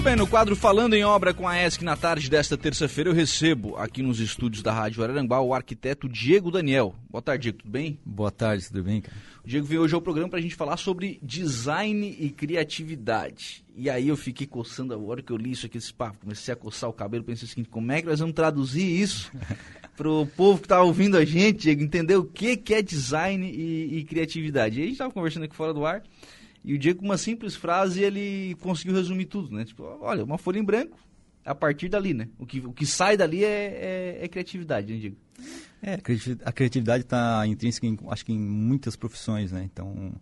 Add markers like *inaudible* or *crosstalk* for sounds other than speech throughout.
Muito bem, no quadro Falando em Obra com a ESC na tarde desta terça-feira, eu recebo aqui nos estúdios da Rádio Araranguá o arquiteto Diego Daniel. Boa tarde, Diego, tudo bem? Boa tarde, tudo bem, cara? O Diego veio hoje ao programa para a gente falar sobre design e criatividade. E aí eu fiquei coçando, a hora que eu li isso aqui, esse papo, comecei a coçar o cabelo, pensei o seguinte, como é que nós vamos traduzir isso *laughs* pro povo que tá ouvindo a gente, Diego, entender o que, que é design e, e criatividade. E a gente estava conversando aqui fora do ar, e o Diego, com uma simples frase, ele conseguiu resumir tudo, né? Tipo, olha, uma folha em branco, a partir dali, né? O que, o que sai dali é, é, é criatividade, né, Diego? É, a criatividade está intrínseca, em, acho que em muitas profissões, né? Então,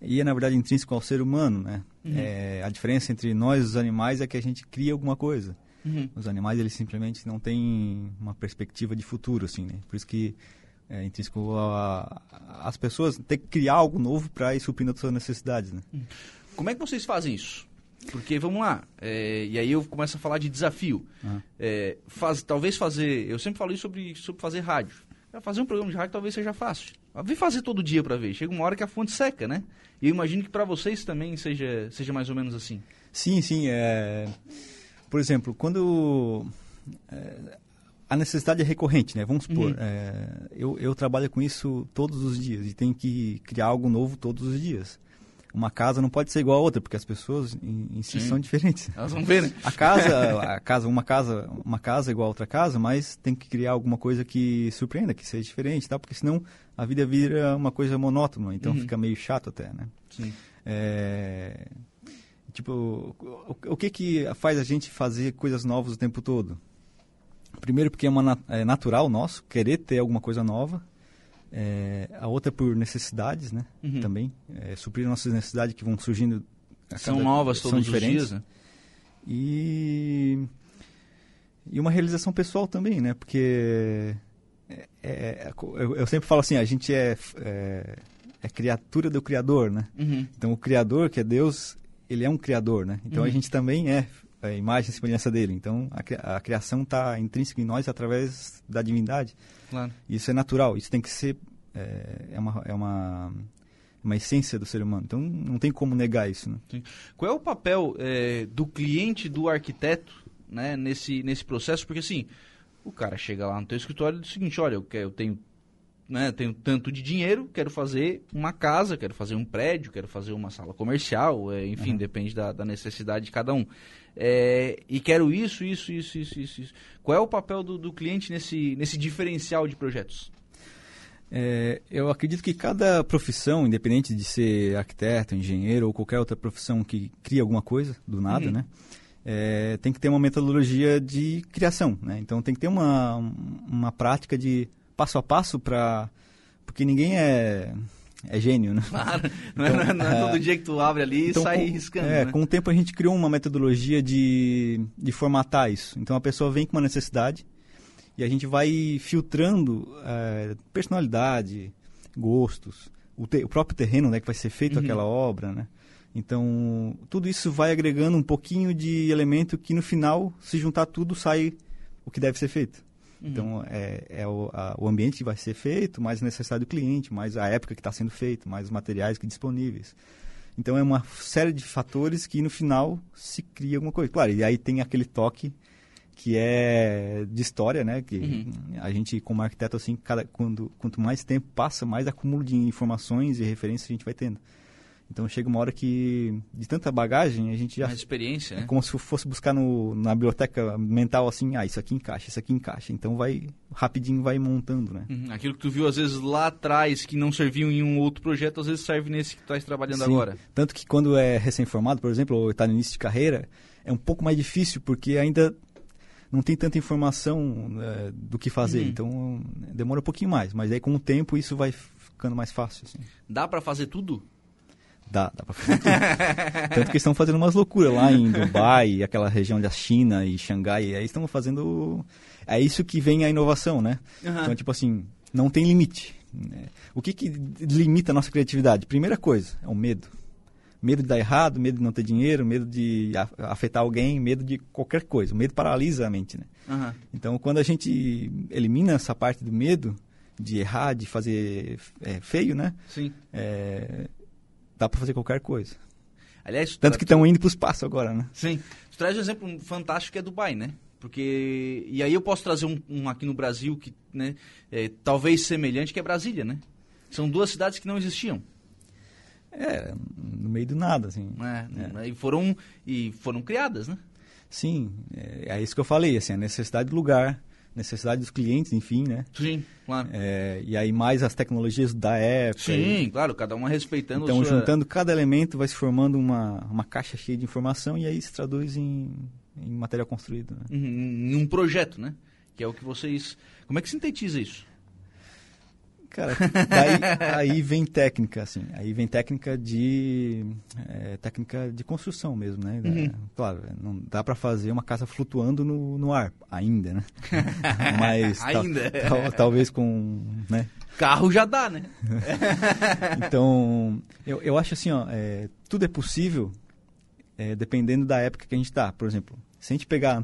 e é, na verdade, intrínseco ao ser humano, né? Uhum. É, a diferença entre nós e os animais é que a gente cria alguma coisa. Uhum. Os animais, eles simplesmente não têm uma perspectiva de futuro, assim, né? Por isso que é intrínseco a, a, as pessoas ter que criar algo novo para ir suprindo as suas necessidades, né? Uhum. Como é que vocês fazem isso? Porque, vamos lá, é, e aí eu começo a falar de desafio. Uhum. É, faz, talvez fazer, eu sempre falo isso sobre, sobre fazer rádio. Fazer um programa de rádio talvez seja fácil. Vem fazer todo dia para ver. Chega uma hora que a fonte seca, né? E eu imagino que para vocês também seja, seja mais ou menos assim. Sim, sim. É... Por exemplo, quando... É... A necessidade é recorrente, né? Vamos supor, uhum. é... eu, eu trabalho com isso todos os dias e tenho que criar algo novo todos os dias uma casa não pode ser igual a outra, porque as pessoas em, em si Sim. são diferentes. Elas vão ver, né? A casa, *laughs* a casa, uma casa, uma casa é igual a outra casa, mas tem que criar alguma coisa que surpreenda, que seja diferente, tá? Porque senão a vida vira uma coisa monótona, então uhum. fica meio chato até, né? Sim. É... Tipo, o, o, que que faz a gente fazer coisas novas o tempo todo? Primeiro porque é, uma, é natural nosso querer ter alguma coisa nova. É, a outra é por necessidades, né? Uhum. Também. É, suprir nossas necessidades que vão surgindo. São novas todos são diferentes. os dias, né? E, e uma realização pessoal também, né? Porque é, é, eu, eu, sempre falo assim, a gente é, é, é criatura do Criador, né? Uhum. Então o Criador, que é Deus, ele é um Criador, né? Então uhum. a gente também é a imagem e semelhança dele. Então a, a criação está intrínseca em nós através da divindade. Claro. Isso é natural, isso tem que ser. É, é, uma, é uma, uma essência do ser humano. Então não tem como negar isso. Né? Qual é o papel é, do cliente, do arquiteto, né, nesse, nesse processo? Porque assim, o cara chega lá no teu escritório e diz o seguinte: olha, eu, quero, eu tenho né, tenho tanto de dinheiro, quero fazer uma casa, quero fazer um prédio, quero fazer uma sala comercial, é, enfim, uhum. depende da, da, necessidade de cada um. É, e quero isso, isso, isso, isso, isso, isso. Qual é o papel do, do cliente nesse, nesse diferencial de projetos? É, eu acredito que cada profissão, independente de ser arquiteto, engenheiro ou qualquer outra profissão que cria alguma coisa do nada, uhum. né? É, tem que ter uma metodologia de criação, né? Então tem que ter uma, uma prática de passo a passo para porque ninguém é é gênio, né? Claro, *laughs* não, é, então, não, é, todo dia que tu abre ali então, e sai com, riscando. É, né? com o tempo a gente criou uma metodologia de, de formatar isso. Então a pessoa vem com uma necessidade e a gente vai filtrando é, personalidade, gostos, o, te, o, próprio terreno né, que vai ser feito uhum. aquela obra, né? Então tudo isso vai agregando um pouquinho de elemento que no final, se juntar tudo, sai o que deve ser feito. Uhum. Então, é, é o, a, o, ambiente que vai ser feito, mais a necessidade do cliente, mais a época que está sendo feito, mais os materiais que disponíveis. Então, é uma série de fatores que, no final, se cria alguma coisa. Claro, e aí tem aquele toque que é de história, né? Que uhum. a gente, como arquiteto, assim, cada, quando, quanto mais tempo passa, mais acúmulo de informações e referências a gente vai tendo. Então chega uma hora que, de tanta bagagem, a gente já. Mais experiência, né? É como se fosse buscar no, na biblioteca mental assim, ah, isso aqui encaixa, isso aqui encaixa. Então vai, rapidinho vai montando, né? Uhum. Aquilo que tu viu às vezes lá atrás, que não serviu em um outro projeto, às vezes serve nesse que tu estás trabalhando Sim. agora. Tanto que quando é recém-formado, por exemplo, ou está no início de carreira, é um pouco mais difícil, porque ainda não tem tanta informação é, do que fazer. Uhum. Então demora um pouquinho mais, mas aí com o tempo isso vai ficando mais fácil. Assim. Dá para fazer tudo? Dá, dá pra fazer tudo. *laughs* Tanto que estão fazendo umas loucuras lá em Dubai, aquela região da China e Xangai. Aí estão fazendo. É isso que vem a inovação, né? Uhum. Então, tipo assim, não tem limite. Né? O que, que limita a nossa criatividade? Primeira coisa, é o medo. Medo de dar errado, medo de não ter dinheiro, medo de afetar alguém, medo de qualquer coisa. O medo paralisa a mente, né? Uhum. Então, quando a gente elimina essa parte do medo, de errar, de fazer é, feio, né? Sim. É, dá para fazer qualquer coisa. Aliás, Tanto que estão indo para o espaço agora, né? Sim. traz um exemplo fantástico que é Dubai, né? Porque. E aí eu posso trazer um, um aqui no Brasil que, né, é, talvez semelhante, que é Brasília, né? São duas cidades que não existiam. É, no meio do nada, assim. É, é. E, foram, e foram criadas, né? Sim, é, é isso que eu falei, assim, a necessidade do lugar, necessidade dos clientes, enfim, né? Sim, claro. É, e aí mais as tecnologias da época. Sim, e... claro, cada uma respeitando Então, sua... juntando cada elemento, vai se formando uma, uma caixa cheia de informação e aí se traduz em, em material construído. Né? Em, em um projeto, né? Que é o que vocês... Como é que sintetiza isso? Cara, daí, aí vem técnica, assim. Aí vem técnica de é, técnica de construção mesmo, né? Uhum. É, claro, não dá para fazer uma casa flutuando no, no ar ainda, né? *laughs* Mas ainda. Tal, tal, talvez com, né? Carro já dá, né? *laughs* então, eu, eu acho assim, ó, é, tudo é possível é, dependendo da época que a gente está. Por exemplo, se a gente pegar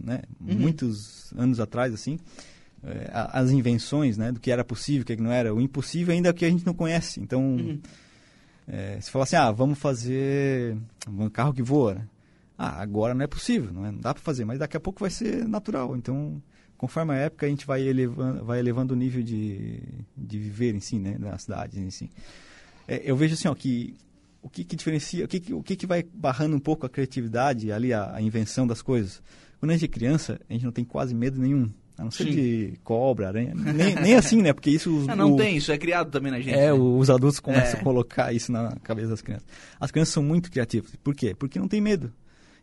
né, uhum. muitos anos atrás, assim, as invenções, né, do que era possível, o que não era. O impossível ainda é o que a gente não conhece. Então, uhum. é, se falar assim, ah, vamos fazer um carro que voa, né? Ah, agora não é possível, não, é, não dá para fazer, mas daqui a pouco vai ser natural. Então, conforme a época, a gente vai elevando, vai elevando o nível de, de viver em si, né, na cidade em si. É, eu vejo assim, ó, que o que, que diferencia, o que, o que, que vai barrando um pouco a criatividade, ali a, a invenção das coisas. Quando a gente é criança, a gente não tem quase medo nenhum a não ser Sim. de cobra, aranha. Nem, nem assim, né? Porque isso. Os, não, não o, tem, isso é criado também na gente. É, né? os adultos começam é. a colocar isso na cabeça das crianças. As crianças são muito criativas. Por quê? Porque não tem medo.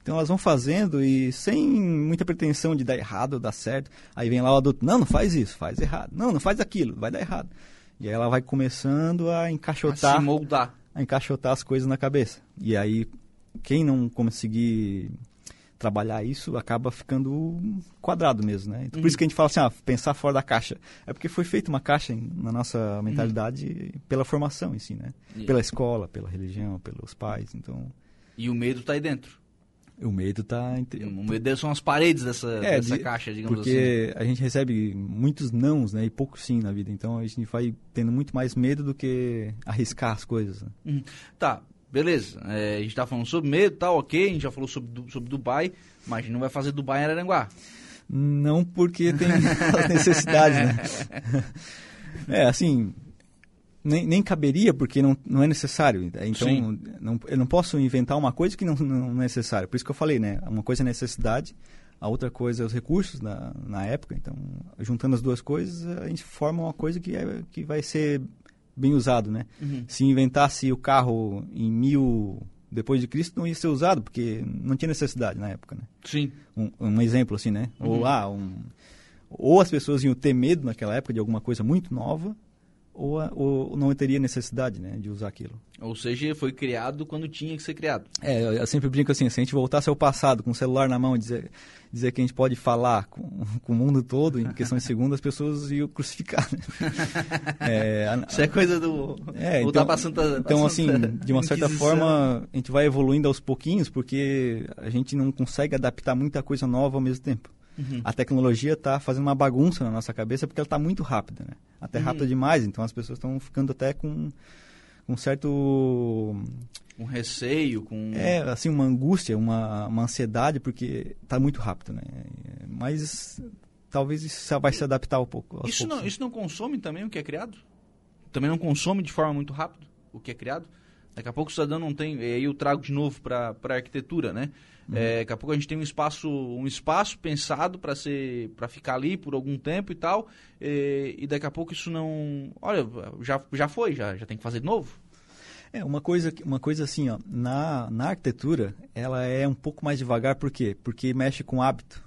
Então elas vão fazendo e sem muita pretensão de dar errado ou dar certo. Aí vem lá o adulto: não, não faz isso, faz errado. Não, não faz aquilo, vai dar errado. E aí ela vai começando a encaixotar. A se moldar. A encaixotar as coisas na cabeça. E aí, quem não conseguir trabalhar isso acaba ficando quadrado mesmo, né? Então, Por isso que a gente fala assim, ah, pensar fora da caixa. É porque foi feita uma caixa na nossa mentalidade uhum. pela formação em si, né? Yeah. Pela escola, pela religião, pelos pais, então... E o medo está aí dentro. O medo está... Entre... O medo são as paredes dessa, é, dessa de... caixa, digamos porque assim. Porque a gente recebe muitos nãos, né? E poucos sim na vida. Então a gente vai tendo muito mais medo do que arriscar as coisas. Né? Uhum. Tá, beleza, é, a gente tá falando sobre medo, tá ok, a gente já falou sobre, sobre Dubai, mas a gente não vai fazer Dubai em Araranguá. Não porque tem as necessidades, né? *laughs* É, assim, nem, nem caberia porque não, não é necessário. Então, não, eu não posso inventar uma coisa que não, não é necessária. Por isso que eu falei, né? Uma coisa é necessidade, a outra coisa é os recursos na, na época. Então, juntando as duas coisas, a gente forma uma coisa que, é, que vai ser bem usado, né? Uhum. Se inventasse o carro em mil depois de Cristo não ia ser usado porque não tinha necessidade na época, né? Sim. Um, um exemplo assim, né? Uhum. Ou ah, um, ou as pessoas iam ter medo naquela época de alguma coisa muito nova ou, ou não teria necessidade né, de usar aquilo. Ou seja, foi criado quando tinha que ser criado. É, eu sempre brinco assim, se a gente voltasse ao passado com o celular na mão e dizer, dizer que a gente pode falar com, *laughs* com o mundo todo em questão de segundos, as pessoas iam crucificar. Né? *laughs* É, a, Isso é coisa do... É, então, pra Santa, então assim, de uma certa forma, a gente vai evoluindo aos pouquinhos porque a gente não consegue adaptar muita coisa nova ao mesmo tempo. Uhum. A tecnologia está fazendo uma bagunça na nossa cabeça porque ela está muito rápida, né? Até uhum. rápida demais, então as pessoas estão ficando até com um certo um receio, com é assim uma angústia, uma, uma ansiedade porque está muito rápido, né? Mas talvez isso vai se adaptar um pouco. Isso poucos, não, isso não consome também o que é criado? Também não consome de forma muito rápida o que é criado? Daqui a pouco o cidadão não tem, e aí eu trago de novo para a arquitetura, né? Uhum. É, daqui a pouco a gente tem um espaço, um espaço pensado para ser, para ficar ali por algum tempo e tal, e, e, daqui a pouco isso não, olha, já, já foi, já, já tem que fazer de novo. É uma coisa, uma coisa assim, ó, na, na arquitetura ela é um pouco mais devagar, por quê? Porque mexe com hábito.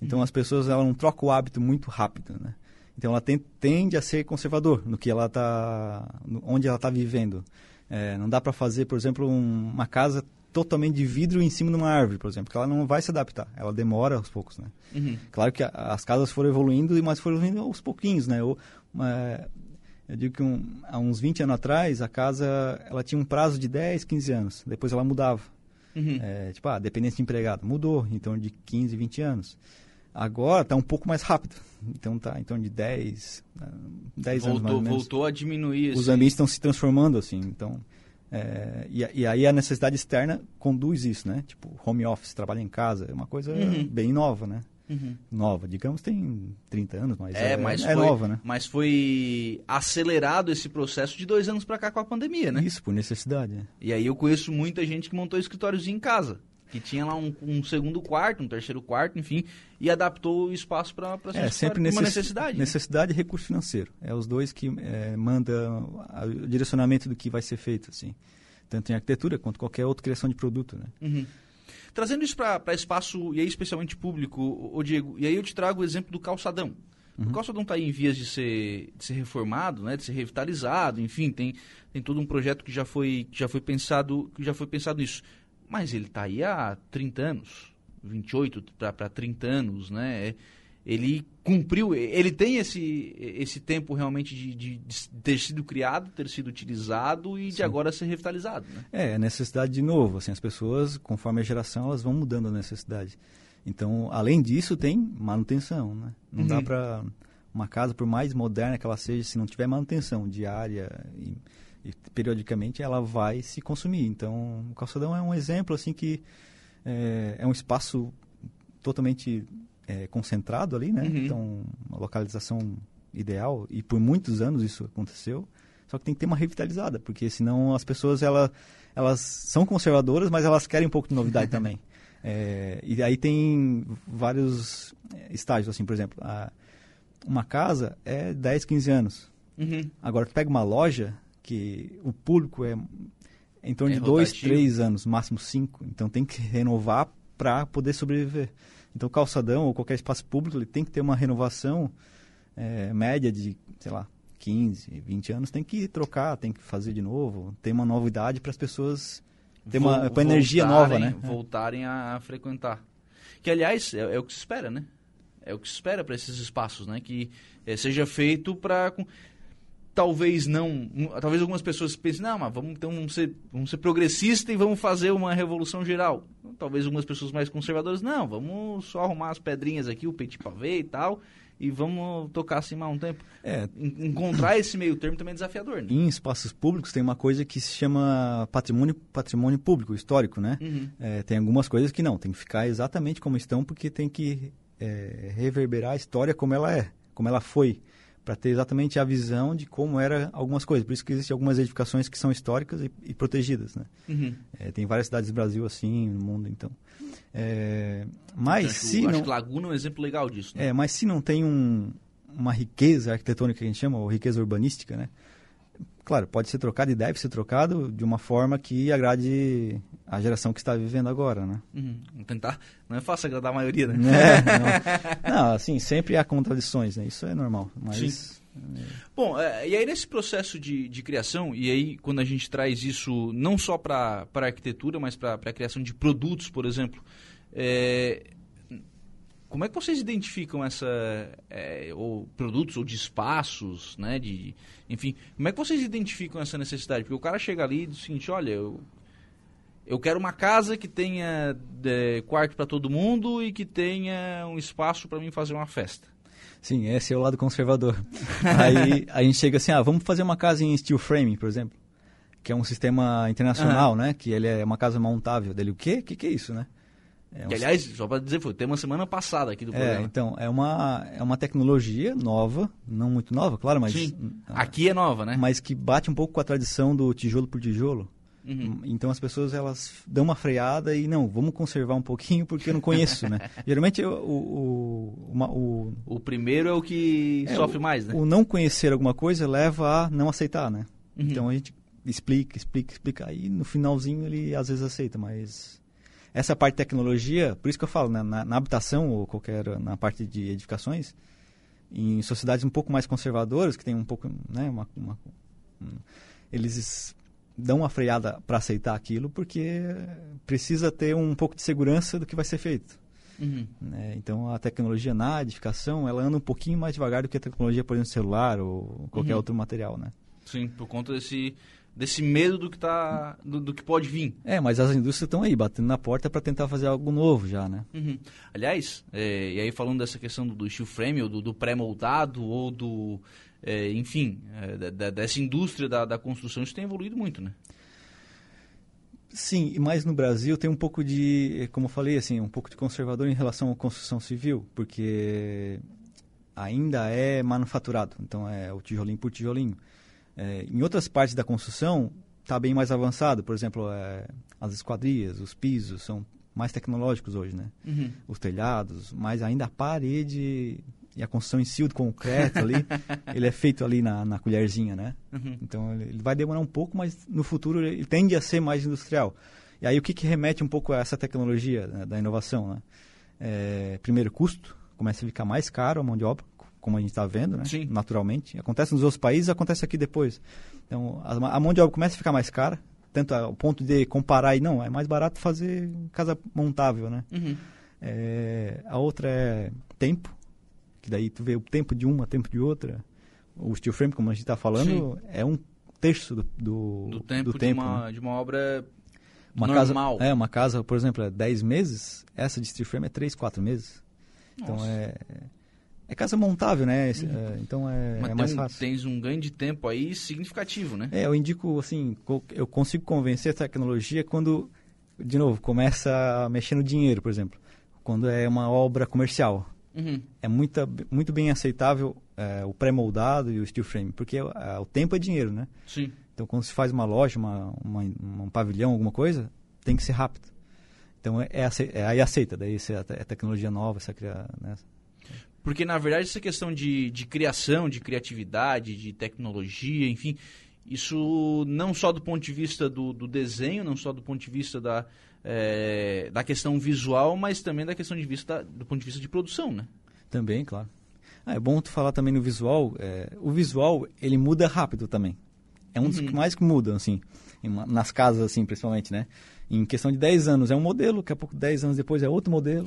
Então uhum. as pessoas ela não trocam o hábito muito rápido, né? Então ela tem, tende a ser conservador no que ela tá, onde ela está vivendo. É, não dá para fazer, por exemplo, um, uma casa totalmente de vidro em cima de uma árvore, por exemplo, que ela não vai se adaptar, ela demora aos poucos, né? Uhum. Claro que a, as casas foram evoluindo, mas foram evoluindo aos pouquinhos, né? Ou, uma, eu digo que um, há uns 20 anos atrás, a casa ela tinha um prazo de 10, 15 anos, depois ela mudava. Uhum. É, tipo, a ah, dependência de empregado mudou torno de 15, 20 anos. Agora está um pouco mais rápido. Então está em torno de 10, 10 voltou, anos mais ou menos. Voltou a diminuir. Os ambientes estão se transformando assim. Então É, e, e, aí a necessidade externa conduz isso, né? Tipo, home office, trabalho em casa, é uma coisa uhum. bem nova, né? Uhum. Nova, digamos, tem 30 anos, mas é, é, mas é foi, nova, né? Mas foi acelerado esse processo de dois anos para cá com a pandemia, né? Isso, por necessidade. É. E aí eu conheço muita gente que montou escritórios em casa que tinha lá um, um, segundo quarto, um terceiro quarto, enfim, e adaptou o espaço para é, sempre necess... uma necessidade. Necessidade né? e recurso financeiro. É os dois que é, mandam o direcionamento do que vai ser feito, assim. Tanto em arquitetura quanto qualquer outra criação de produto, né? Uhum. Trazendo isso para espaço, e aí especialmente público, o Diego, e aí eu te trago o exemplo do calçadão. Uhum. O calçadão está em vias de ser, de ser reformado, né, de ser revitalizado, enfim, tem, tem todo um projeto que já foi, que já foi pensado que já foi pensado nisso. Mas ele está aí há 30 anos, 28 para 30 anos, né? É, ele cumpriu, ele tem esse, esse tempo realmente de, de, de ter sido criado, ter sido utilizado e Sim. de agora ser revitalizado. Né? É, necessidade de novo. Assim, as pessoas, conforme a geração, elas vão mudando a necessidade. Então, além disso, tem manutenção. Né? Não uhum. dá para uma casa, por mais moderna que ela seja, se não tiver manutenção diária e e periodicamente ela vai se consumir. Então, o calçadão é um exemplo assim que é, é um espaço totalmente é, concentrado ali, né? Uhum. Então, uma localização ideal e por muitos anos isso aconteceu. Só que tem que ter uma revitalizada, porque senão as pessoas ela, elas são conservadoras, mas elas querem um pouco de novidade *laughs* também. É, e aí tem vários estágios, assim, por exemplo, a, uma casa é 10, 15 anos. Uhum. Agora, tu pega uma loja, que o público é em torno é de dois, três anos, máximo cinco. Então tem que renovar para poder sobreviver. Então calçadão ou qualquer espaço público ele tem que ter uma renovação é, média de, sei lá, 15, 20 anos. Tem que trocar, tem que fazer de novo. Tem uma novidade para as pessoas ter uma, uma energia nova, né? Voltarem a frequentar. Que aliás é, é o que se espera, né? É o que se espera para esses espaços, né? Que é, seja feito para talvez não, talvez algumas pessoas pensem, não, mas vamos então vamos ser, vamos ser progressistas e vamos fazer uma revolução geral. Talvez algumas pessoas mais conservadoras, não, vamos só arrumar as pedrinhas aqui, o petit pavé e tal, e vamos tocar assim mais um tempo. É. Encontrar esse meio termo também é desafiador, né? Em espaços públicos tem uma coisa que se chama patrimônio, patrimônio público, histórico, né? Uhum. É, tem algumas coisas que não, tem que ficar exatamente como estão, porque tem que é, reverberar a história como ela é, como ela foi para ter exatamente a visão de como era algumas coisas. Por isso que existem algumas edificações que são históricas e, e protegidas, né? Uhum. É, tem várias cidades do Brasil assim no mundo, então. É, mas então, se acho não, que Laguna é um exemplo legal disso. Né? É, mas se não tem um, uma riqueza arquitetônica que a gente chama, ou riqueza urbanística, né? Claro, pode ser trocado e deve ser trocado de uma forma que agrade a geração que está vivendo agora, né? Uhum. Tentar. Não é fácil agradar a maioria, né? *laughs* É, não. *laughs* não. assim, sempre há contradições, né? Isso é normal, mas... Sim. É... Bom, é, e aí nesse processo de, de criação, e aí quando a gente traz isso não só para a arquitetura, mas para a criação de produtos, por exemplo, é, como é que vocês identificam essa é, ou produtos ou de espaços, né? De, enfim, como é que vocês identificam essa necessidade? Porque o cara chega ali e diz o seguinte, olha, eu, eu quero uma casa que tenha é, quarto para todo mundo e que tenha um espaço para mim fazer uma festa. Sim, esse é o lado conservador. *laughs* Aí a gente chega assim, ah, vamos fazer uma casa em steel frame, por exemplo, que é um sistema internacional, uhum. né? Que ele é uma casa montável. Dele, o quê? O que, que é isso, né? É um... que, aliás, só para dizer, foi tem uma semana passada aqui do é, programa. É, então, é uma, é uma tecnologia nova, não muito nova, claro, mas... Sim, aqui é nova, né? Mas que bate um pouco com a tradição do tijolo por tijolo. Uhum. Então as pessoas elas dão uma freada e não, vamos conservar um pouquinho porque eu não conheço, né? *laughs* Geralmente o o, uma, o o primeiro é o que é, sofre mais, né? O não conhecer alguma coisa leva a não aceitar, né? Uhum. Então a gente explica, explica, explica aí no finalzinho ele às vezes aceita, mas essa parte de tecnologia, por isso que eu falo, né, na, na, habitação ou qualquer na parte de edificações, em sociedades um pouco mais conservadoras, que tem um pouco, né, uma, uma um, eles dão uma freada para aceitar aquilo, porque precisa ter um pouco de segurança do que vai ser feito. Uhum. Né? Então a tecnologia na edificação ela anda um pouquinho mais devagar do que a tecnologia, por exemplo, celular ou qualquer uhum. outro material, né? Sim, por conta desse desse medo do que tá do, do que pode vir. É, mas as indústrias estão aí batendo na porta para tentar fazer algo novo já, né? Uhum. Aliás, é, e aí falando dessa questão do, do steel frame ou do, do pré-moldado ou do é, enfim, é, da, dessa indústria da, da construção, isso tem evoluído muito, né? Sim, mas no Brasil tem um pouco de, como eu falei, assim, um pouco de conservador em relação à construção civil, porque ainda é manufaturado, então é o tijolinho por tijolinho. É, em outras partes da construção está bem mais avançado, por exemplo, é, as esquadrias, os pisos são mais tecnológicos hoje, né? Uhum. Os telhados, mas ainda a parede e a construção em si, o concreto ali, *laughs* ele é feito ali na, na colherzinha, né? Uhum. Então ele, ele vai demorar um pouco, mas no futuro ele tende a ser mais industrial. E aí o que, que remete um pouco a essa tecnologia né, da inovação, né? É, primeiro, custo, começa a ficar mais caro a mão de obra, como a gente está vendo, né? Sim. Naturalmente. Acontece nos outros países, acontece aqui depois. Então a, a mão de obra começa a ficar mais cara, tanto ao ponto de comparar e não, é mais barato fazer casa montável, né? Uhum. É, a outra é tempo, que daí tu vê o tempo de uma, o tempo de outra. O steel frame, como a gente está falando, é um terço do, do, Do tempo, do de, tempo, uma, né? de uma obra Uma normal. Casa, é, uma casa, por exemplo, é 10 meses, essa de steel frame é 3, 4 meses. Então Nossa. é, é casa montável, né? É, então é, Mas é mais um- fácil. tens um ganho de tempo aí significativo, né? É, eu indico, assim, eu consigo convencer a tecnologia quando, de novo, começa a mexer no dinheiro, por exemplo. Quando é uma obra comercial. Uhum. É muita, muito bem aceitável é, o pré-moldado e o steel frame, porque é, o tempo é dinheiro, né? Sim. Então, quando se faz uma loja, uma, uma- um pavilhão, alguma coisa, tem que ser rápido. Então, é, é, é aí aceita, daí é, te- é tecnologia nova, essa cria, né? Porque, na verdade, essa questão de, de criação, de criatividade, de tecnologia, enfim, isso não só do ponto de vista do, do desenho, não só do ponto de vista da, eh, da questão visual, mas também da questão de vista do ponto de vista de produção, né? Também, claro. Ah, é bom tu falar também no visual. é, o visual, ele muda rápido também. É um dos Uhum. que mais que mudam, assim, nas casas, assim, principalmente, né? Em questão de 10 anos é um modelo, daqui a pouco 10 anos depois é outro modelo.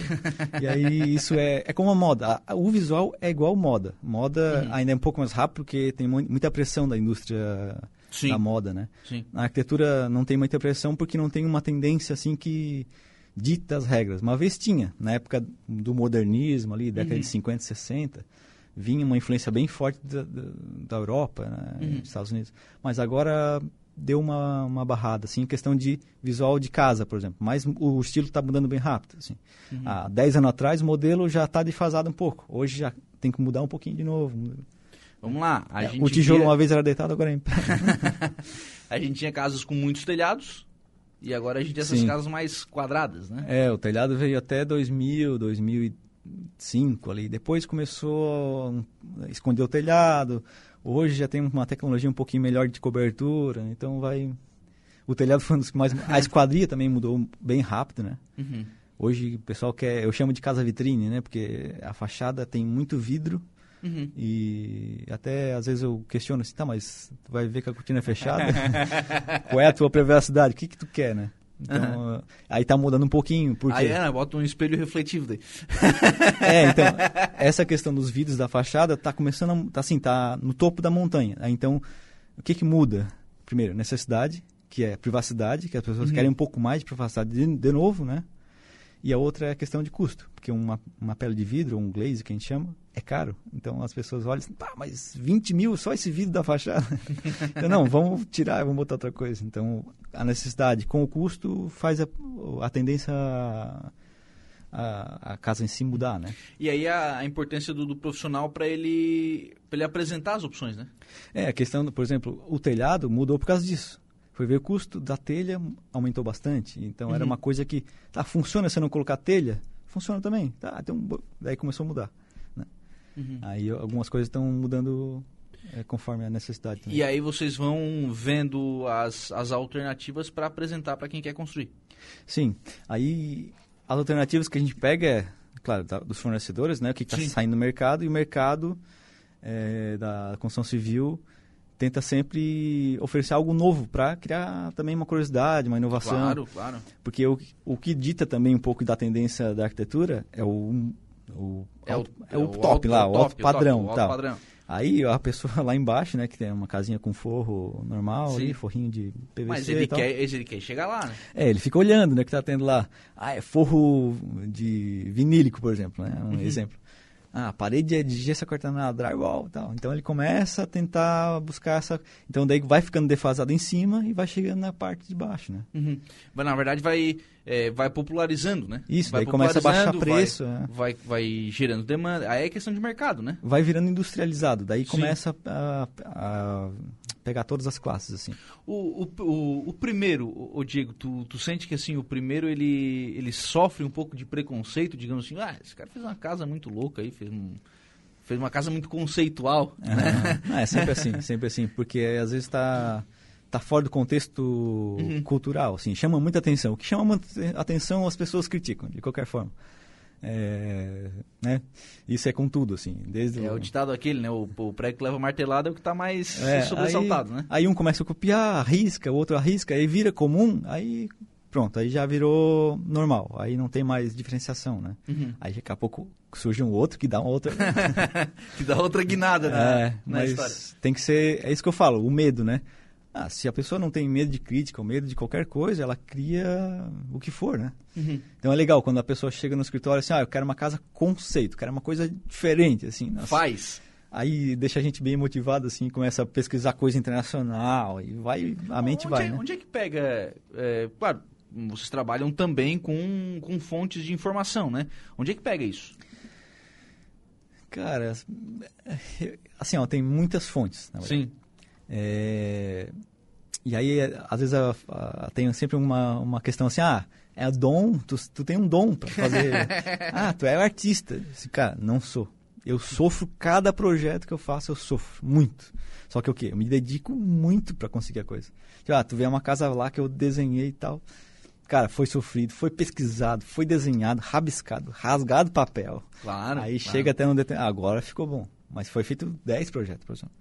e aí *laughs* isso é, é como a moda. A- O visual é igual moda. Moda Uhum. ainda é um pouco mais rápido porque tem mu- muita pressão da indústria Sim. da moda, né? Sim. Na arquitetura não tem muita pressão porque não tem uma tendência assim que dita as regras. Uma vez tinha, na época do modernismo ali, década Uhum. de 50, 60, vinha uma influência bem forte da, da, Europa, né, Uhum. dos Estados Unidos. Mas agora deu uma, uma barrada, assim, em questão de visual de casa, por exemplo. Mas o estilo está mudando bem rápido, assim. Uhum. Há 10 anos atrás o modelo já está defasado um pouco. Hoje já tem que mudar um pouquinho de novo. Vamos lá. É, o tijolo uma vez era deitado, agora é em pé. *laughs* A gente tinha casas com muitos telhados e agora a gente tem essas Sim. casas mais quadradas, né? É, o telhado veio até 2000, 2005 ali. Depois começou a esconder o telhado. Hoje já tem uma tecnologia um pouquinho melhor de cobertura, então vai... O telhado foi um dos que mais... A esquadria também mudou bem rápido, né? Uhum. Hoje o pessoal quer... Eu chamo de casa vitrine, né? Porque a fachada tem muito vidro Uhum. e até às vezes eu questiono assim, tá, mas tu vai ver que a cortina é fechada? *laughs* Qual é a tua privacidade? O que que tu quer, né? Então, aí tá mudando um pouquinho, porque... Aí, Ana, bota um espelho refletivo daí. *laughs* É, então, *laughs* essa questão dos vidros da fachada tá começando, a, tá assim, tá no topo da montanha. Então, o que que muda? Primeiro, necessidade, que é privacidade, que as pessoas Uhum. querem um pouco mais de privacidade de, de novo, né? E a outra é a questão de custo, porque uma, uma pele de vidro, um glaze, que a gente chama, é caro. Então, as pessoas olham assim, pá, mas 20 mil só esse vidro da fachada? *laughs* então, não, vamos tirar, vamos botar outra coisa. Então, a necessidade com o custo faz a, a tendência a, a, a casa em si mudar, né? E aí a, a importância do, do profissional para ele, pra ele apresentar as opções, né? É, a questão, do, por exemplo, o telhado mudou por causa disso. Foi ver o custo da telha aumentou bastante. Então era Uhum. uma coisa que, tá, funciona se eu não colocar telha? Funciona também. Tá, tem um, daí começou a mudar. né? Uhum. Aí algumas coisas estão mudando é, conforme a necessidade também. E aí vocês vão vendo as, as alternativas para apresentar para quem quer construir. Sim. Aí as alternativas que a gente pega é, claro, da- dos fornecedores, né? O que está saindo no mercado e o mercado é, da construção civil tenta sempre oferecer algo novo para criar também uma curiosidade, uma inovação. Claro, claro. Porque o, o que dita também um pouco da tendência da arquitetura é o, o, É o, é o top alto- lá, o o top, alto padrão. top, o tal. padrão. Aí a pessoa *laughs* lá embaixo, né, que tem uma casinha com forro normal ali, forrinho de PVC Mas ele quer, ele quer chegar lá, né? É, ele fica olhando, né, que tá tendo lá. Ah, é forro de vinílico, por exemplo, né, um Uhum. exemplo. Ah, a parede é de gesso cortanado, drywall e tal. Então ele começa a tentar buscar essa. Então daí vai ficando defasado em cima e vai chegando na parte de baixo, né? Uhum. Mas na verdade vai, é, vai popularizando, né? Isso, vai daí começa a baixar preço. Vai, é. vai, vai gerando demanda. Aí é questão de mercado, né? Vai virando industrializado. Daí Sim. começa a, a pegar todas as classes, assim. O, o, o, o primeiro, o, Diego, tu, tu sente que assim, o primeiro ele, ele sofre um pouco de preconceito, digamos assim, ah, esse cara fez uma casa muito louca aí, fez, um, fez uma casa muito conceitual. né? Ah, é sempre *laughs* assim, sempre assim, porque às vezes está tá fora do contexto Uhum. cultural, assim, chama muita atenção. O que chama muita atenção as pessoas criticam, de qualquer forma. É, né? Isso é com tudo, assim, desde É o ditado aquele, né? O, o prego que leva martelada é o que tá mais É, sobressaltado, aí, né? Aí um começa a copiar, arrisca, o outro arrisca, aí vira comum, aí pronto, aí já virou normal, aí não tem mais diferenciação, né? Uhum. Aí daqui a pouco surge um outro que dá uma outra. *laughs* Que dá outra guinada na, é, mas tem que ser, é isso que eu falo, o medo, né? Ah, se a pessoa não tem medo de crítica ou medo de qualquer coisa, ela cria o que for, né? Uhum. Então é legal quando a pessoa chega no escritório assim, ah, eu quero uma casa conceito, quero uma coisa diferente, assim. nossa. Faz. Aí deixa a gente bem motivado, assim, começa a pesquisar coisa internacional e vai, a mente onde vai, é, né? Onde é que pega... é, claro, vocês trabalham também com, com fontes de informação, né? Onde é que pega isso? Cara, assim, ó, tem muitas fontes, na verdade. Sim. É, E aí, é, às vezes, a- a- tem sempre uma, uma questão assim, ah, é dom, tu, tu tem um dom para fazer. *laughs* ah, tu é artista. Esse cara, não sou. Eu sofro cada projeto que eu faço, eu sofro muito. Só que o quê? Eu me dedico muito para conseguir a coisa. Tipo, ah, tu vê uma casa lá que eu desenhei e tal. Cara, foi sofrido, foi pesquisado, foi desenhado, rabiscado, rasgado papel. Claro. Aí claro. chega até um determinado. Agora ficou bom. Mas foi feito 10 projetos, por exemplo.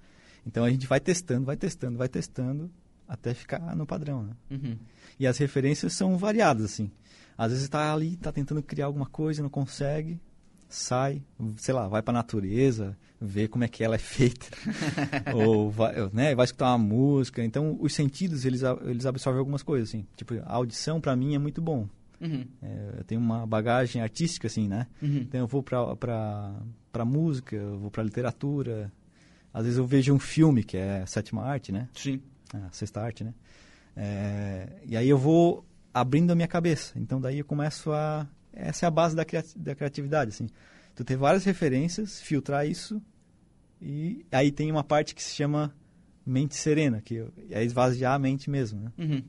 Então a gente vai testando, vai testando, vai testando até ficar no padrão, né? Uhum. E as referências são variadas, assim. Às vezes está ali, está tentando criar alguma coisa, não consegue, sai, sei lá, vai para a natureza, vê como é que ela é feita. *laughs* Ou vai, né, vai escutar uma música. Então os sentidos, eles, eles absorvem algumas coisas, assim. Tipo, a audição para mim é muito bom. Uhum. É, eu tenho uma bagagem artística, assim, né? Uhum. Então eu vou pra, pra música, eu vou pra literatura. Às vezes eu vejo um filme, que é a sétima arte, né? Sim. A sexta arte, né? É, e aí eu vou abrindo a minha cabeça. Então daí eu começo a... Essa é a base da, da criatividade, assim. Tu ter várias referências, filtrar isso. E aí tem uma parte que se chama mente serena, que é esvaziar a mente mesmo, né? Uhum.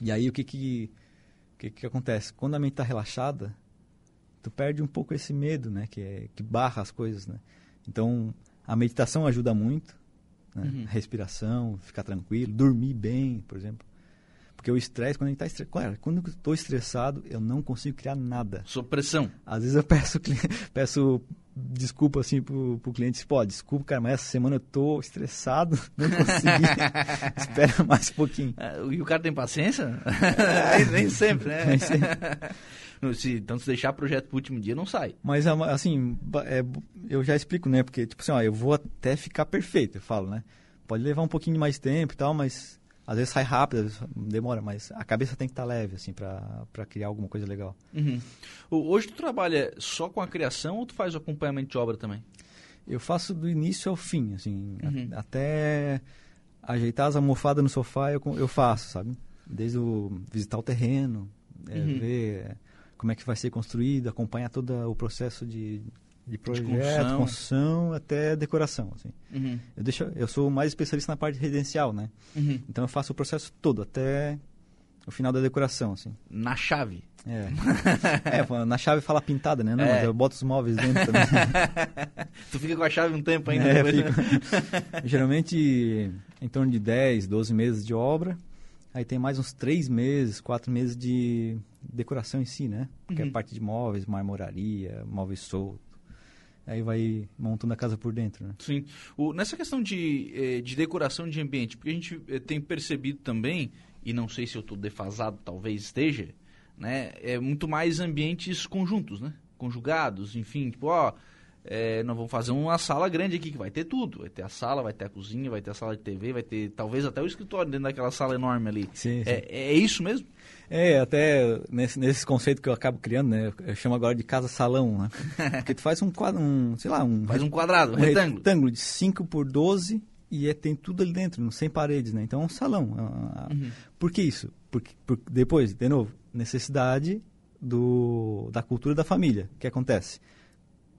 E aí o que que, o que que acontece? Quando a mente está relaxada, tu perde um pouco esse medo, né? Que, é, que barra as coisas, né? Então, a meditação ajuda muito, né? Uhum. Respiração, ficar tranquilo, dormir bem, por exemplo. Porque o estresse, quando a gente está estressado... Claro, quando eu estou estressado, eu não consigo criar nada. Sob pressão. Às vezes eu *laughs* peço, peço desculpa assim pro, pro cliente, pô, desculpa, cara, mas essa semana eu tô estressado, *laughs* não consegui. *laughs* Espera mais um pouquinho. Ah, E o cara tem paciência? nem, nem sempre, né? Nem sempre. *laughs* Se, então, se deixar projeto pro último dia, não sai. Mas, ama- assim, é, eu já explico, né? Porque, tipo assim, ó, eu vou até ficar perfeito, eu falo, né? Pode levar um pouquinho mais tempo e tal, mas às vezes sai rápido, às vezes demora, mas a cabeça tem que estar leve, assim, pra criar alguma coisa legal. Uhum. Hoje tu trabalha só com a criação ou tu faz o acompanhamento de obra também? Eu faço do início ao fim, assim, a- Uhum. até ajeitar as almofadas no sofá eu, eu faço, sabe? Desde o visitar o terreno, é, Uhum. ver como é que vai ser construído, acompanhar todo o processo de, de projeto, construção. construção. até decoração, assim. Uhum. Eu, deixo, eu sou mais especialista na parte residencial, né? Uhum. Então eu faço o processo todo, até o final da decoração, assim. Na chave. É, *laughs* é na chave fala pintada, né? Não, É. mas eu boto os móveis dentro também. *laughs* tu fica com a chave um tempo ainda. É, depois, né? *laughs* Geralmente em torno de 10, 12 meses de obra. Aí tem mais uns 3 meses, 4 meses de decoração em si, né? Que Uhum. é parte de móveis, marmoraria, móveis soltos. Aí vai montando a casa por dentro, né? Sim. O- nessa questão de, eh, de decoração de ambiente, porque a gente eh, tem percebido também, e não sei se eu estou defasado, talvez esteja, né? É muito mais ambientes conjuntos, né? Conjugados, enfim, tipo, ó, é, nós vamos fazer uma sala grande aqui que vai ter tudo. Vai ter a sala, vai ter a cozinha, vai ter a sala de TV, vai ter talvez até o escritório dentro daquela sala enorme ali. Sim, sim. É, é isso mesmo? É, até nesse, nesse conceito que eu acabo criando, né? Eu chamo agora de casa-salão, né? *laughs* Porque tu faz um quadro, um, sei lá, um... Faz um quadrado, um, um retângulo. retângulo de 5 por 12 e é, tem tudo ali dentro, sem paredes, né? Então é um salão. É uhum. Por que isso? Porque, porque, depois, de novo, necessidade do, da cultura da família. O que acontece?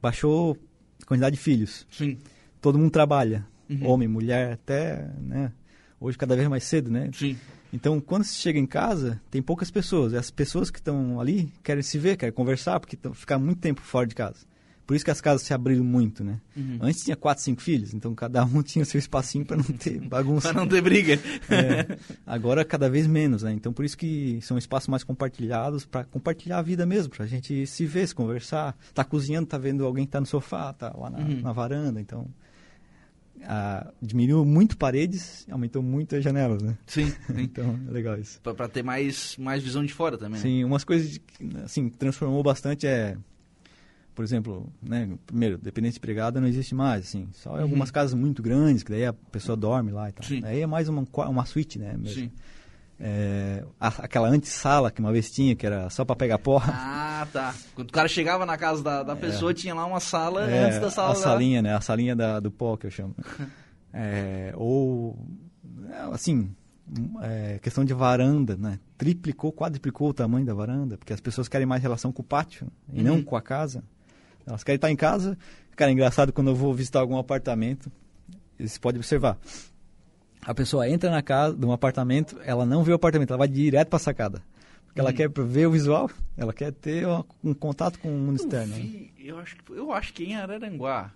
Baixou a quantidade de filhos. Sim. Todo mundo trabalha. Uhum. Homem, mulher, até, né? Hoje cada vez mais cedo, né? Sim. Então, quando você chega em casa, tem poucas pessoas. E as pessoas que estão ali querem se ver, querem conversar, porque ficar muito tempo fora de casa. Por isso que as casas se abriram muito, né? Uhum. Antes tinha quatro, cinco filhos, então cada um *laughs* tinha seu espacinho para não ter *laughs* bagunça. para não ter briga. É, *laughs* agora cada vez menos, né? Então por isso que são espaços mais compartilhados para compartilhar a vida mesmo, para a gente se ver, se conversar. Tá cozinhando, tá vendo alguém que tá no sofá, tá lá na, uhum. na varanda, então a, diminuiu muito paredes, aumentou muito as janelas, né? Sim. sim. então, é legal isso. Para ter mais, mais visão de fora também. Né? Sim, umas coisas que assim, transformou bastante é por exemplo, né, primeiro, dependência de empregada não existe mais, assim, só em algumas uhum. casas muito grandes, que daí a pessoa dorme lá e tal. Sim. Aí é mais uma, uma suíte, né, mesmo. Sim. É, a, aquela antessala que uma vez tinha, que era só para pegar porra. Ah, tá. Quando o cara chegava na casa da, da pessoa, é, tinha lá uma sala é, antes da sala. A salinha, né, a salinha da, do pó, que eu chamo. *laughs* É, ou, assim, é, questão de varanda, né? Triplicou, quadriplicou o tamanho da varanda, porque as pessoas querem mais relação com o pátio e uhum. não com a casa. Elas querem estar em casa. Cara, é engraçado quando eu vou visitar algum apartamento, você pode observar. A pessoa entra na casa, de um apartamento, ela não vê o apartamento, ela vai direto para a sacada. Porque ela hum. quer ver o visual, ela quer ter um contato com o mundo externo. Né? Vi, eu, acho, eu acho que em Araranguá,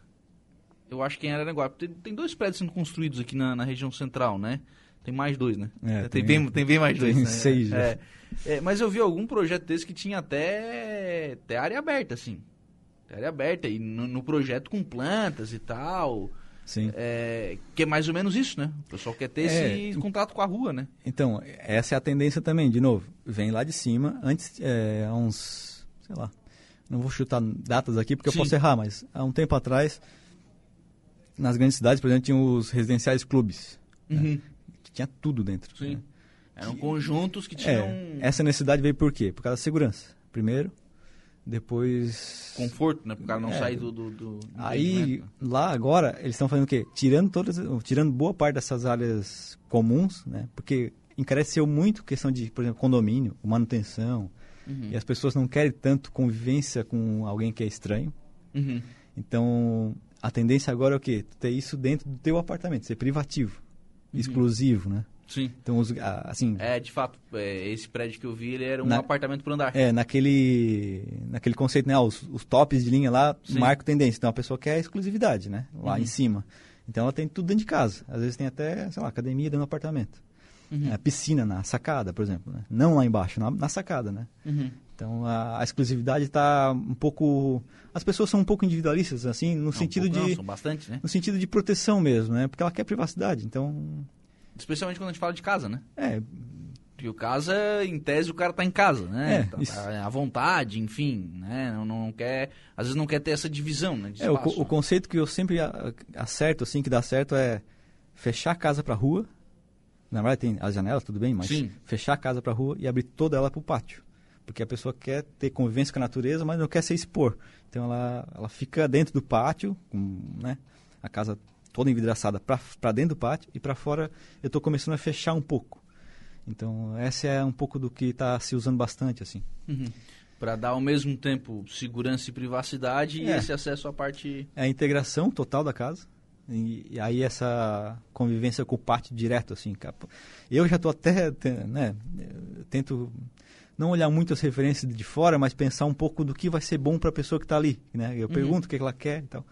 eu acho que em Araranguá, tem, tem dois prédios sendo construídos aqui na, na região central, né? Tem mais dois, né? É, tem, tem, bem, tem bem mais dois. Tem né? seis. É, é, mas eu vi algum projeto desse que tinha até, até área aberta, assim área aberta e no, no, projeto com plantas e tal. Sim. É, que é mais ou menos isso, né? O pessoal quer ter é, esse contato com a rua, né? Então, essa é a tendência também, de novo. Vem lá de cima, antes, é, há uns, sei lá, não vou chutar datas aqui porque Sim. eu posso errar, mas há um tempo atrás, nas grandes cidades, por exemplo, tinha os residenciais clubes. Né? Uhum. Né? Tinha tudo dentro. Sim. Né? Eram que, conjuntos que tinham... É, essa necessidade veio por quê? Por causa da segurança, primeiro. Depois. Conforto, né? Para o cara não é, sair do, do, do, Aí, lá agora, eles estão fazendo o quê? Tirando todas. Tirando boa parte dessas áreas comuns, né? Porque encareceu muito questão de, por exemplo, condomínio, manutenção. Uhum. E as pessoas não querem tanto convivência com alguém que é estranho. Uhum. Então, a tendência agora é o quê? Ter isso dentro do teu apartamento, ser privativo, uhum. exclusivo, né? Sim. Então, os, assim... É, de fato, é, esse prédio que eu vi, ele era um na, apartamento por andar. É, naquele, naquele conceito, né? Os, os tops de linha lá Sim. marcam tendência. Então, a pessoa quer exclusividade, né? Lá uhum. em cima. Então, ela tem tudo dentro de casa. Às vezes tem até, sei lá, academia dentro do apartamento. Uhum. É, piscina na sacada, por exemplo. Né? Não lá embaixo, na, na sacada, né? Uhum. Então, a, a exclusividade está um pouco... As pessoas são um pouco individualistas, assim, no não, sentido um de... Não, são bastante, né? No sentido de proteção mesmo, né? Porque ela quer privacidade, então Especialmente quando a gente fala de casa, né? É. Porque o casa, em tese, o cara tá em casa, né? É, tá, tá à vontade, enfim, né? Não, não, quer... Às vezes não quer ter essa divisão, né? é, o, o, conceito que eu sempre acerto, assim, que dá certo é fechar a casa pra rua. Na verdade tem as janelas, tudo bem, mas Sim. fechar a casa pra rua e abrir toda ela pro pátio. Porque a pessoa quer ter convivência com a natureza, mas não quer se expor. Então ela, ela fica dentro do pátio, com, né? A casa toda envidraçada para dentro do pátio e para fora eu estou começando a fechar um pouco. Então, essa é um pouco do que está se usando bastante, assim. Uhum. Para dar ao mesmo tempo segurança e privacidade é. e esse acesso à parte... É a integração total da casa. E, e aí essa convivência com o pátio direto, assim. Eu já estou até, né, tento não olhar muito as referências de fora, mas pensar um pouco do que vai ser bom para a pessoa que está ali, né? Eu uhum. pergunto o que ela quer e tal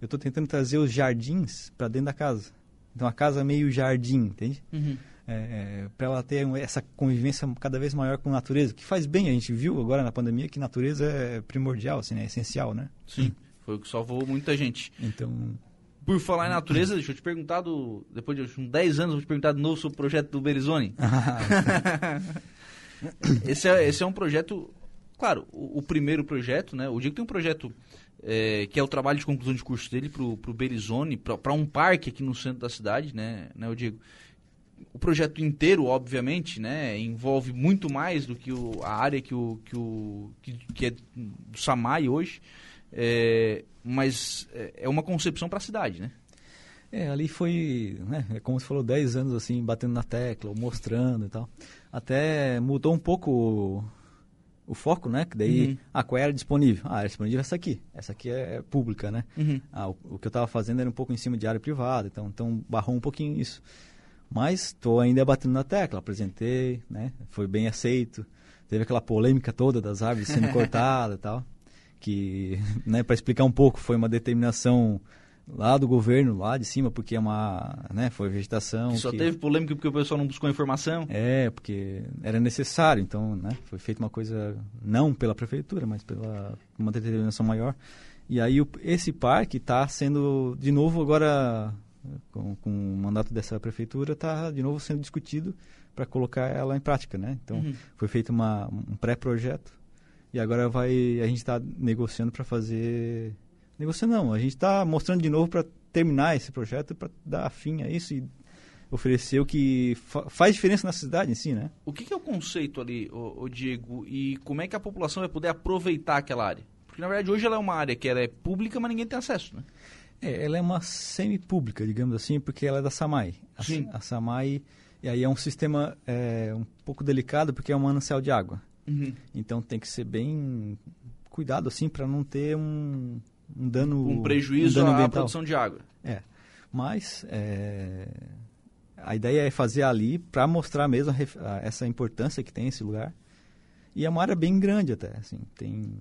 eu estou tentando trazer os jardins para dentro da casa. Então a casa é meio jardim, entende? Uhum. É, é, para ela ter essa convivência cada vez maior com a natureza, que faz bem. A gente viu agora na pandemia que natureza é primordial, assim, né? é essencial, né? Sim, foi o que salvou muita gente. Então, por falar em natureza, deixa eu te perguntar, do, depois de uns 10 anos, vou te perguntar de novo sobre o projeto do Berizone. *laughs* esse, é, esse é um projeto, claro, o, o, primeiro projeto, né? O dia que tem um projeto é, que é o trabalho de conclusão de curso dele para o Berizone, para um parque aqui no centro da cidade, né, né, eu digo. O projeto inteiro, obviamente, né, envolve muito mais do que o, a área que, o, que, o, que, que é do SAMAI hoje, é, mas é, é uma concepção para a cidade, né? É, ali foi, né, é como você falou, 10 anos assim, batendo na tecla, mostrando e tal. Até mudou um pouco o, foco, né? Que daí, uhum. ah, qual era disponível? Ah, era disponível essa aqui. Essa aqui é, é pública, né? Uhum. Ah, o, o, que eu estava fazendo era um pouco em cima de área privada, então, então barrou um pouquinho isso. Mas estou ainda batendo na tecla, apresentei, né? Foi bem aceito. Teve aquela polêmica toda das árvores sendo *laughs* cortadas e tal. Que, né, para explicar um pouco, foi uma determinação lá do governo, lá de cima, porque é uma, né, foi vegetação. Que só que... teve polêmica porque o pessoal não buscou informação? É, porque era necessário, então, né, foi feita uma coisa não pela prefeitura, mas pela uma determinação maior. E aí o, esse parque está sendo de novo agora com, com, o mandato dessa prefeitura está de novo sendo discutido para colocar ela em prática, né? Então uhum. foi feito uma, um pré-projeto e agora vai a gente está negociando para fazer Negociando não, a gente está mostrando de novo para terminar esse projeto, para dar fim a isso e oferecer o que fa faz diferença na cidade em si, né? O que, que é o conceito ali, o, o, Diego, e como é que a população vai poder aproveitar aquela área? Porque, na verdade, hoje ela é uma área que ela é pública, mas ninguém tem acesso, né? É, ela é uma semi-pública, digamos assim, porque ela é da SAMAI. A, Sim. a SAMAI, e aí é um sistema é, um pouco delicado, porque é um manancial de água. Uhum. Então tem que ser bem cuidado, assim, para não ter um um dano um prejuízo um dano à produção de água. É, mas é, a ideia é fazer ali para mostrar mesmo a, a, essa importância que tem esse lugar. E é uma área bem grande até, assim, tem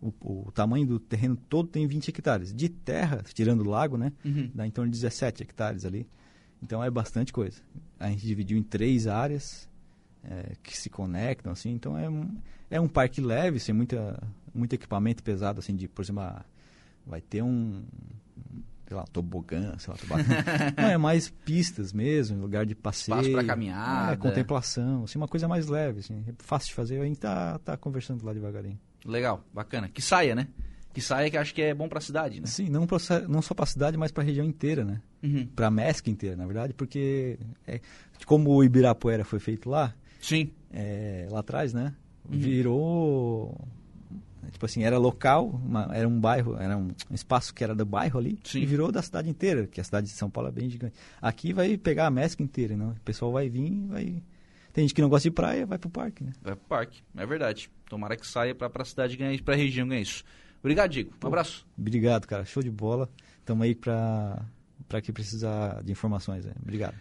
o, o, tamanho do terreno todo tem 20 hectares. De terra, tirando o lago, né, uhum. dá em torno de 17 hectares ali. Então é bastante coisa. A gente dividiu em três áreas é, que se conectam, assim. Então é um, é um parque leve, sem muita, muito equipamento pesado, assim, de, por exemplo, vai ter um, sei lá, tobogã, sei lá, tobogã. *laughs* Não, é mais pistas mesmo, lugar de passeio. Espaço para caminhar. É, contemplação, assim, uma coisa mais leve, assim, é fácil de fazer, a gente tá, tá conversando lá devagarinho. Legal, bacana. Que saia, né? Que saia que acho que é bom para a cidade, né? Sim, não, pra, não só para a cidade, mas para a região inteira, né? Uhum. Para a MESC inteira, na verdade, porque é, como o Ibirapuera foi feito lá, Sim. É, lá atrás, né? Uhum. Virou Tipo assim, era local, uma, era um bairro, era um espaço que era do bairro ali Sim. e virou da cidade inteira, que a cidade de São Paulo é bem gigante. Aqui vai pegar a mescla inteira, não? O pessoal vai vir, vai tem gente que não gosta de praia, vai pro parque, né? Vai pro parque, é verdade. Tomara que saia pra, pra cidade ganhar isso, pra região ganhar isso. Obrigado, Diego. Um Pô, abraço. Obrigado, cara. Show de bola. Tamo aí pra, pra que precisar de informações. Né? Obrigado.